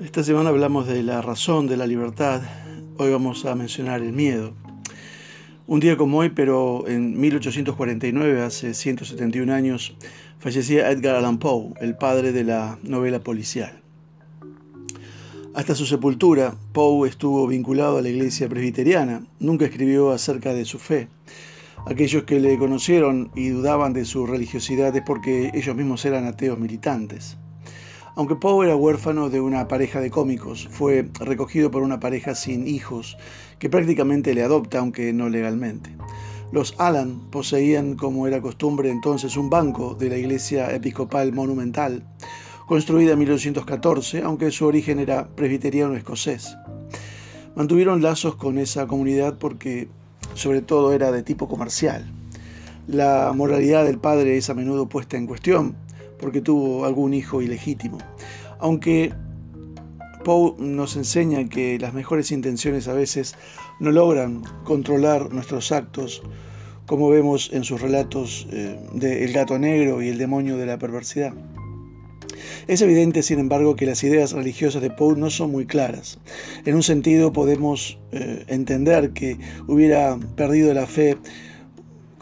Esta semana hablamos de la razón de la libertad. Hoy vamos a mencionar el miedo. Un día como hoy, pero en 1849, hace 171 años, fallecía Edgar Allan Poe, el padre de la novela policial. Hasta su sepultura, Poe estuvo vinculado a la iglesia presbiteriana, nunca escribió acerca de su fe. Aquellos que le conocieron y dudaban de su religiosidad es porque ellos mismos eran ateos militantes. Aunque Poe era huérfano de una pareja de cómicos, fue recogido por una pareja sin hijos que prácticamente le adopta, aunque no legalmente. Los Allan poseían, como era costumbre entonces, un banco de la iglesia episcopal monumental, construida en 1814, aunque su origen era presbiteriano escocés. Mantuvieron lazos con esa comunidad porque sobre todo era de tipo comercial. La moralidad del padre es a menudo puesta en cuestión, porque tuvo algún hijo ilegítimo. Aunque Poe nos enseña que las mejores intenciones a veces no logran controlar nuestros actos, como vemos en sus relatos eh, de El gato negro y el demonio de la perversidad. Es evidente, sin embargo, que las ideas religiosas de Poe no son muy claras. En un sentido podemos eh, entender que hubiera perdido la fe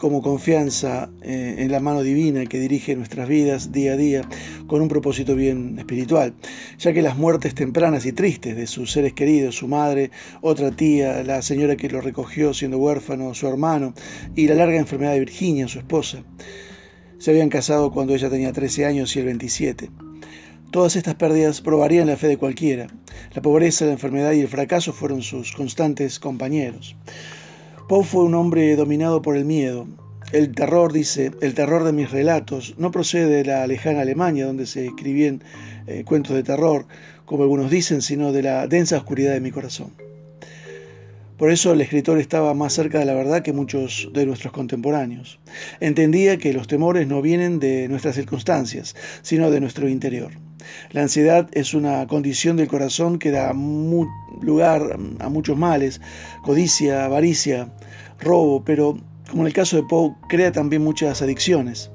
como confianza eh, en la mano divina que dirige nuestras vidas día a día con un propósito bien espiritual, ya que las muertes tempranas y tristes de sus seres queridos, su madre, otra tía, la señora que lo recogió siendo huérfano, su hermano, y la larga enfermedad de Virginia, su esposa, se habían casado cuando ella tenía 13 años y él 27. Todas estas pérdidas probarían la fe de cualquiera. La pobreza, la enfermedad y el fracaso fueron sus constantes compañeros. Poe fue un hombre dominado por el miedo. El terror, dice, el terror de mis relatos no procede de la lejana Alemania, donde se escribían eh, cuentos de terror, como algunos dicen, sino de la densa oscuridad de mi corazón. Por eso el escritor estaba más cerca de la verdad que muchos de nuestros contemporáneos. Entendía que los temores no vienen de nuestras circunstancias, sino de nuestro interior. La ansiedad es una condición del corazón que da lugar a muchos males, codicia, avaricia, robo, pero como en el caso de Poe, crea también muchas adicciones.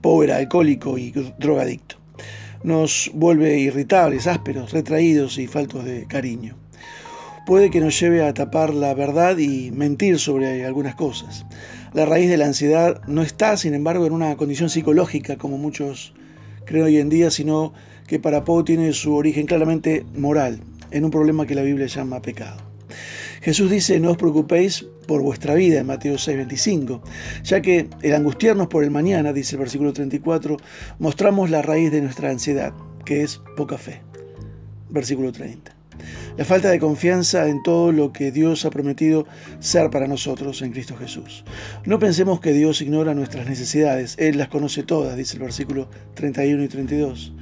Poe era alcohólico y drogadicto. Nos vuelve irritables, ásperos, retraídos y faltos de cariño. Puede que nos lleve a tapar la verdad y mentir sobre algunas cosas. La raíz de la ansiedad no está, sin embargo, en una condición psicológica, como muchos creen hoy en día, sino que para Poe tiene su origen claramente moral, en un problema que la Biblia llama pecado. Jesús dice, no os preocupéis por vuestra vida en Mateo 6:25, ya que el angustiarnos por el mañana, dice el versículo 34, mostramos la raíz de nuestra ansiedad, que es poca fe. Versículo 30. La falta de confianza en todo lo que Dios ha prometido ser para nosotros en Cristo Jesús. No pensemos que Dios ignora nuestras necesidades, Él las conoce todas, dice el versículo 31 y 32.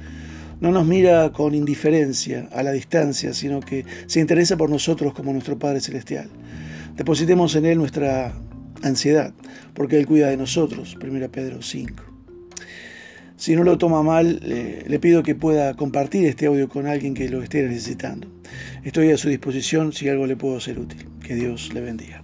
No nos mira con indiferencia a la distancia, sino que se interesa por nosotros como nuestro Padre Celestial. Depositemos en Él nuestra ansiedad, porque Él cuida de nosotros, 1 Pedro 5. Si no lo toma mal, le, pido que pueda compartir este audio con alguien que lo esté necesitando. Estoy a su disposición si algo le puedo ser útil. Que Dios le bendiga.